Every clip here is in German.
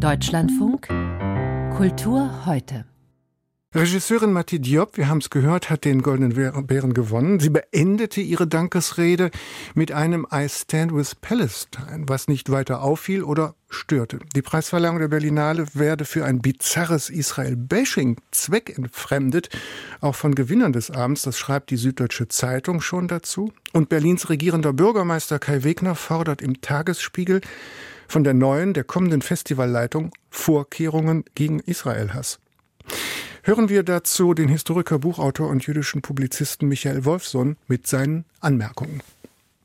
Deutschlandfunk Kultur heute. Regisseurin Mati Diop, wir haben es gehört, hat den Goldenen Bären gewonnen. Sie beendete ihre Dankesrede mit einem I Stand with Palestine, was nicht weiter auffiel oder störte. Die Preisverleihung der Berlinale werde für ein bizarres Israel-Bashing zweckentfremdet, auch von Gewinnern des Abends, das schreibt die Süddeutsche Zeitung schon dazu. Und Berlins regierender Bürgermeister Kai Wegner fordert im Tagesspiegel von der neuen, der kommenden Festivalleitung Vorkehrungen gegen Israel-Hass. Hören wir dazu den Historiker, Buchautor und jüdischen Publizisten Michael Wolfson mit seinen Anmerkungen.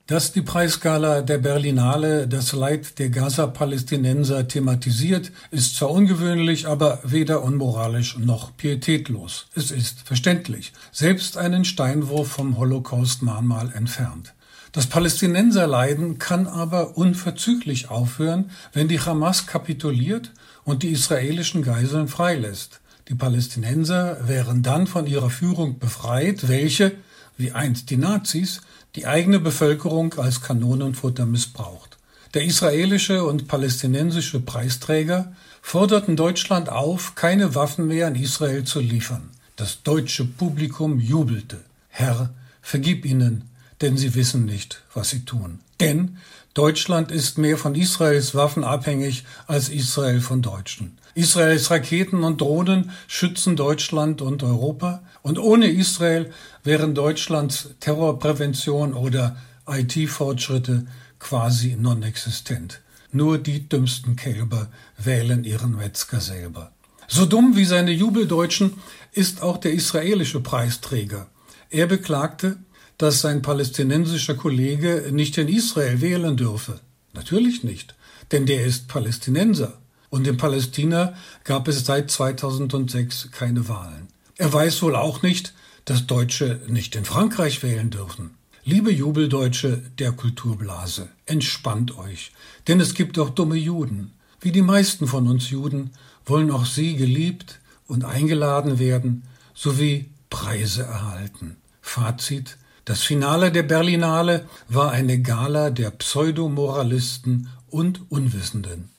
Dass die Preisgala der Berlinale das Leid der Gaza-Palästinenser thematisiert, ist zwar ungewöhnlich, aber weder unmoralisch noch pietätlos. Es ist verständlich, selbst einen Steinwurf vom Holocaust-Mahnmal entfernt. Das Palästinenserleiden kann aber unverzüglich aufhören, wenn die Hamas kapituliert und die israelischen Geiseln freilässt. Die Palästinenser wären dann von ihrer Führung befreit, welche, wie einst die Nazis, die eigene Bevölkerung als Kanonenfutter missbraucht. Der israelische und palästinensische Preisträger forderten Deutschland auf, keine Waffen mehr an Israel zu liefern. Das deutsche Publikum jubelte. Herr, vergib ihnen, denn sie wissen nicht, was sie tun. Denn Deutschland ist mehr von Israels Waffen abhängig als Israel von Deutschen. Israels Raketen und Drohnen schützen Deutschland und Europa. Und ohne Israel wären Deutschlands Terrorprävention oder IT-Fortschritte quasi non-existent. Nur die dümmsten Kälber wählen ihren Metzger selber. So dumm wie seine Jubeldeutschen ist auch der israelische Preisträger. Er beklagte, dass sein palästinensischer Kollege nicht in Israel wählen dürfe. Natürlich nicht, denn der ist Palästinenser. Und in Palästina gab es seit 2006 keine Wahlen. Er weiß wohl auch nicht, dass Deutsche nicht in Frankreich wählen dürfen. Liebe Jubeldeutsche der Kulturblase, entspannt euch, denn es gibt auch dumme Juden. Wie die meisten von uns Juden wollen auch sie geliebt und eingeladen werden, sowie Preise erhalten. Fazit das Finale der Berlinale war eine Gala der Pseudomoralisten und Unwissenden.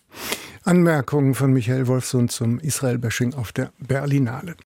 Anmerkungen von Michael Wolfson zum Israel-Bashing auf der Berlinale.